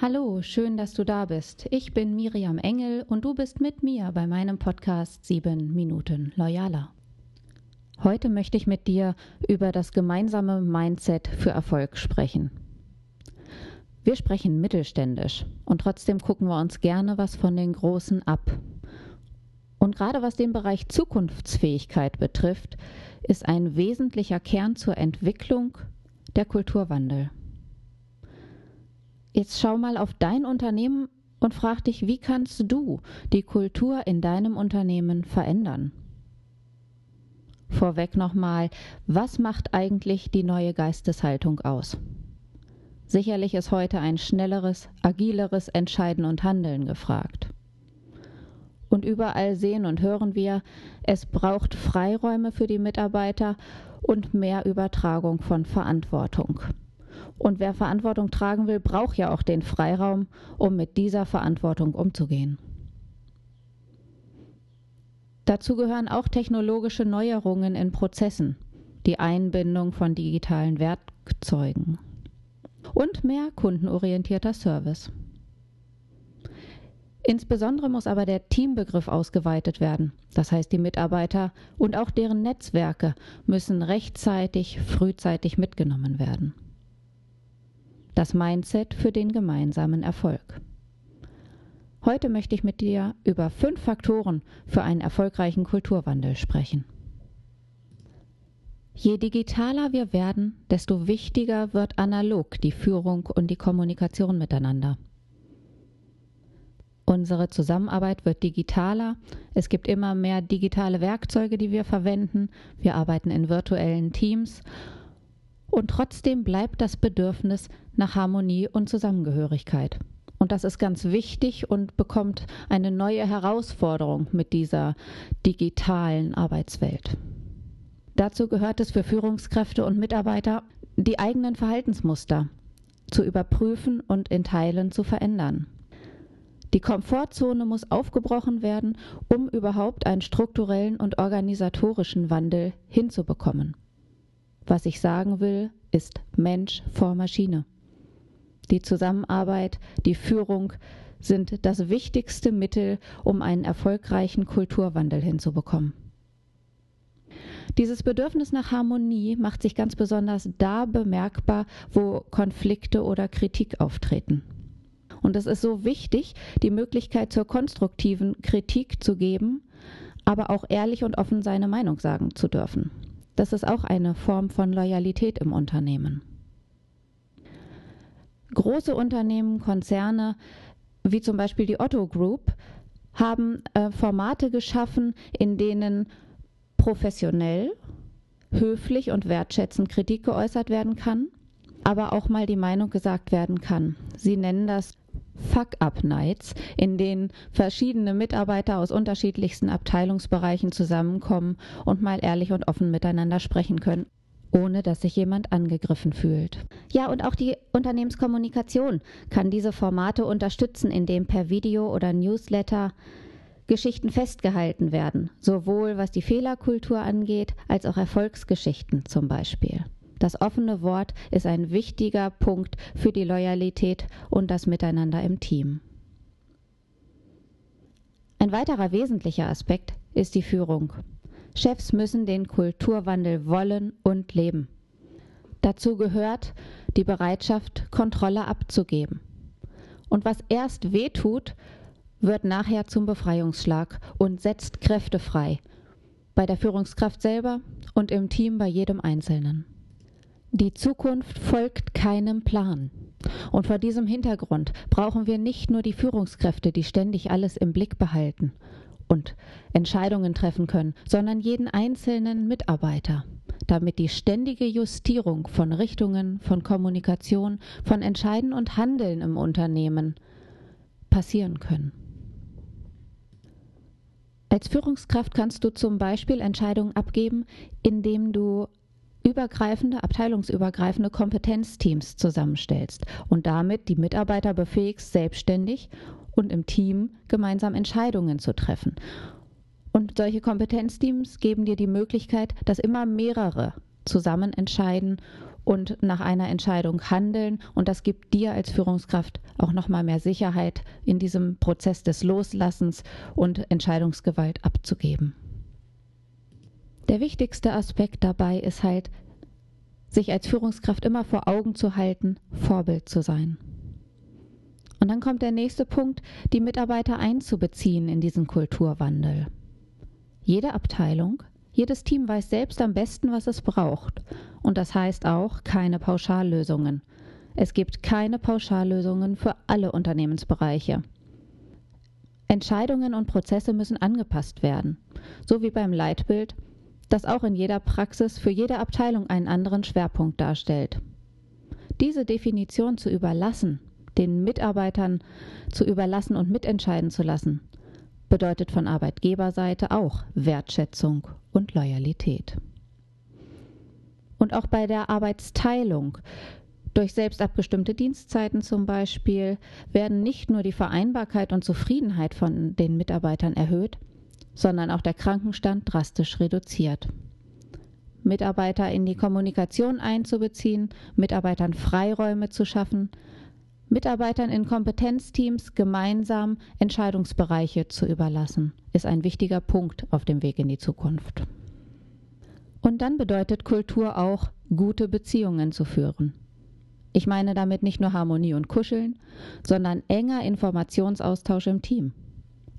Hallo, schön, dass du da bist. Ich bin Miriam Engel und du bist mit mir bei meinem Podcast 7 Minuten Loyaler. Heute möchte ich mit dir über das gemeinsame Mindset für Erfolg sprechen. Wir sprechen mittelständisch und trotzdem gucken wir uns gerne was von den Großen ab. Und gerade was den Bereich Zukunftsfähigkeit betrifft, ist ein wesentlicher Kern zur Entwicklung der Kulturwandel. Jetzt schau mal auf dein Unternehmen und frag dich, wie kannst du die Kultur in deinem Unternehmen verändern? Vorweg nochmal, was macht eigentlich die neue Geisteshaltung aus? Sicherlich ist heute ein schnelleres, agileres Entscheiden und Handeln gefragt. Und überall sehen und hören wir, es braucht Freiräume für die Mitarbeiter und mehr Übertragung von Verantwortung. Und wer Verantwortung tragen will, braucht ja auch den Freiraum, um mit dieser Verantwortung umzugehen. Dazu gehören auch technologische Neuerungen in Prozessen, die Einbindung von digitalen Werkzeugen und mehr kundenorientierter Service. Insbesondere muss aber der Teambegriff ausgeweitet werden. Das heißt, die Mitarbeiter und auch deren Netzwerke müssen rechtzeitig, frühzeitig mitgenommen werden. Das Mindset für den gemeinsamen Erfolg. Heute möchte ich mit dir über fünf Faktoren für einen erfolgreichen Kulturwandel sprechen. Je digitaler wir werden, desto wichtiger wird analog die Führung und die Kommunikation miteinander. Unsere Zusammenarbeit wird digitaler. Es gibt immer mehr digitale Werkzeuge, die wir verwenden. Wir arbeiten in virtuellen Teams und trotzdem bleibt das Bedürfnis nach Harmonie und Zusammengehörigkeit. Und das ist ganz wichtig und bekommt eine neue Herausforderung mit dieser digitalen Arbeitswelt. Dazu gehört es für Führungskräfte und Mitarbeiter, die eigenen Verhaltensmuster zu überprüfen und in Teilen zu verändern. Die Komfortzone muss aufgebrochen werden, um überhaupt einen strukturellen und organisatorischen Wandel hinzubekommen. Was ich sagen will, ist Mensch vor Maschine. Die Zusammenarbeit, die Führung sind das wichtigste Mittel, um einen erfolgreichen Kulturwandel hinzubekommen. Dieses Bedürfnis nach Harmonie macht sich ganz besonders da bemerkbar, wo Konflikte oder Kritik auftreten. Und es ist so wichtig, die Möglichkeit zur konstruktiven Kritik zu geben, aber auch ehrlich und offen seine Meinung sagen zu dürfen. Das ist auch eine Form von Loyalität im Unternehmen. Große Unternehmen, Konzerne, wie zum Beispiel die Otto Group, haben äh, Formate geschaffen, in denen professionell, höflich und wertschätzend Kritik geäußert werden kann, aber auch mal die Meinung gesagt werden kann. Sie nennen das Fuck-Up-Nights, in denen verschiedene Mitarbeiter aus unterschiedlichsten Abteilungsbereichen zusammenkommen und mal ehrlich und offen miteinander sprechen können ohne dass sich jemand angegriffen fühlt. Ja, und auch die Unternehmenskommunikation kann diese Formate unterstützen, indem per Video oder Newsletter Geschichten festgehalten werden, sowohl was die Fehlerkultur angeht, als auch Erfolgsgeschichten zum Beispiel. Das offene Wort ist ein wichtiger Punkt für die Loyalität und das Miteinander im Team. Ein weiterer wesentlicher Aspekt ist die Führung. Chefs müssen den Kulturwandel wollen und leben. Dazu gehört die Bereitschaft, Kontrolle abzugeben. Und was erst wehtut, wird nachher zum Befreiungsschlag und setzt Kräfte frei. Bei der Führungskraft selber und im Team bei jedem Einzelnen. Die Zukunft folgt keinem Plan. Und vor diesem Hintergrund brauchen wir nicht nur die Führungskräfte, die ständig alles im Blick behalten und Entscheidungen treffen können, sondern jeden einzelnen Mitarbeiter, damit die ständige Justierung von Richtungen, von Kommunikation, von Entscheiden und Handeln im Unternehmen passieren können. Als Führungskraft kannst du zum Beispiel Entscheidungen abgeben, indem du übergreifende, abteilungsübergreifende Kompetenzteams zusammenstellst und damit die Mitarbeiter befähigst, selbstständig und im Team gemeinsam Entscheidungen zu treffen. Und solche Kompetenzteams geben dir die Möglichkeit, dass immer mehrere zusammen entscheiden und nach einer Entscheidung handeln und das gibt dir als Führungskraft auch noch mal mehr Sicherheit in diesem Prozess des Loslassens und Entscheidungsgewalt abzugeben. Der wichtigste Aspekt dabei ist halt sich als Führungskraft immer vor Augen zu halten, Vorbild zu sein. Und dann kommt der nächste Punkt, die Mitarbeiter einzubeziehen in diesen Kulturwandel. Jede Abteilung, jedes Team weiß selbst am besten, was es braucht. Und das heißt auch keine Pauschallösungen. Es gibt keine Pauschallösungen für alle Unternehmensbereiche. Entscheidungen und Prozesse müssen angepasst werden, so wie beim Leitbild, das auch in jeder Praxis für jede Abteilung einen anderen Schwerpunkt darstellt. Diese Definition zu überlassen, den Mitarbeitern zu überlassen und mitentscheiden zu lassen, bedeutet von Arbeitgeberseite auch Wertschätzung und Loyalität. Und auch bei der Arbeitsteilung durch selbst abgestimmte Dienstzeiten zum Beispiel werden nicht nur die Vereinbarkeit und Zufriedenheit von den Mitarbeitern erhöht, sondern auch der Krankenstand drastisch reduziert. Mitarbeiter in die Kommunikation einzubeziehen, Mitarbeitern Freiräume zu schaffen, Mitarbeitern in Kompetenzteams gemeinsam Entscheidungsbereiche zu überlassen, ist ein wichtiger Punkt auf dem Weg in die Zukunft. Und dann bedeutet Kultur auch, gute Beziehungen zu führen. Ich meine damit nicht nur Harmonie und Kuscheln, sondern enger Informationsaustausch im Team.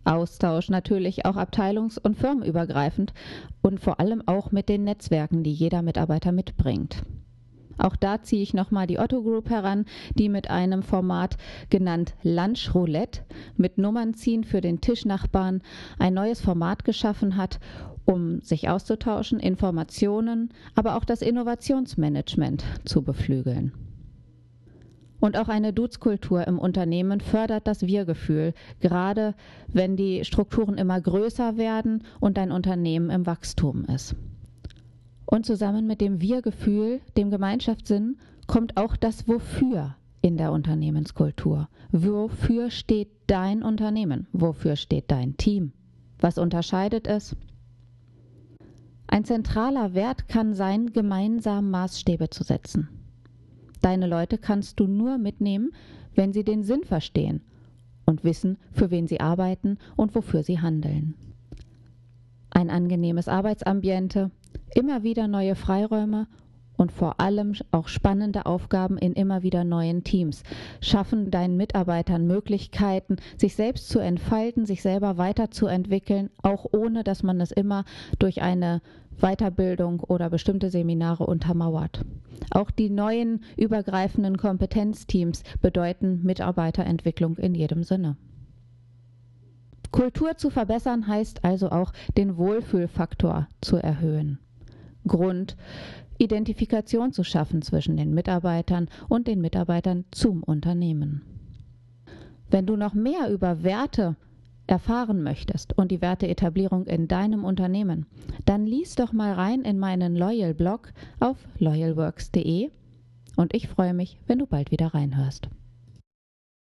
Austausch natürlich auch abteilungs- und firmenübergreifend und vor allem auch mit den Netzwerken, die jeder Mitarbeiter mitbringt. Auch da ziehe ich nochmal die Otto Group heran, die mit einem Format genannt Lunch Roulette mit Nummern ziehen für den Tischnachbarn ein neues Format geschaffen hat, um sich auszutauschen, Informationen, aber auch das Innovationsmanagement zu beflügeln. Und auch eine Duzkultur im Unternehmen fördert das Wir-Gefühl, gerade wenn die Strukturen immer größer werden und dein Unternehmen im Wachstum ist. Und zusammen mit dem Wir-Gefühl, dem Gemeinschaftssinn, kommt auch das Wofür in der Unternehmenskultur. Wofür steht dein Unternehmen? Wofür steht dein Team? Was unterscheidet es? Ein zentraler Wert kann sein, gemeinsam Maßstäbe zu setzen. Deine Leute kannst du nur mitnehmen, wenn sie den Sinn verstehen und wissen, für wen sie arbeiten und wofür sie handeln. Ein angenehmes Arbeitsambiente, immer wieder neue Freiräume und vor allem auch spannende Aufgaben in immer wieder neuen Teams. Schaffen deinen Mitarbeitern Möglichkeiten, sich selbst zu entfalten, sich selber weiterzuentwickeln, auch ohne dass man es immer durch eine Weiterbildung oder bestimmte Seminare untermauert. Auch die neuen übergreifenden Kompetenzteams bedeuten Mitarbeiterentwicklung in jedem Sinne. Kultur zu verbessern heißt also auch den Wohlfühlfaktor zu erhöhen. Grund, Identifikation zu schaffen zwischen den Mitarbeitern und den Mitarbeitern zum Unternehmen. Wenn du noch mehr über Werte erfahren möchtest und die Werteetablierung in deinem Unternehmen, dann lies doch mal rein in meinen Loyal Blog auf loyalworks.de und ich freue mich, wenn du bald wieder reinhörst.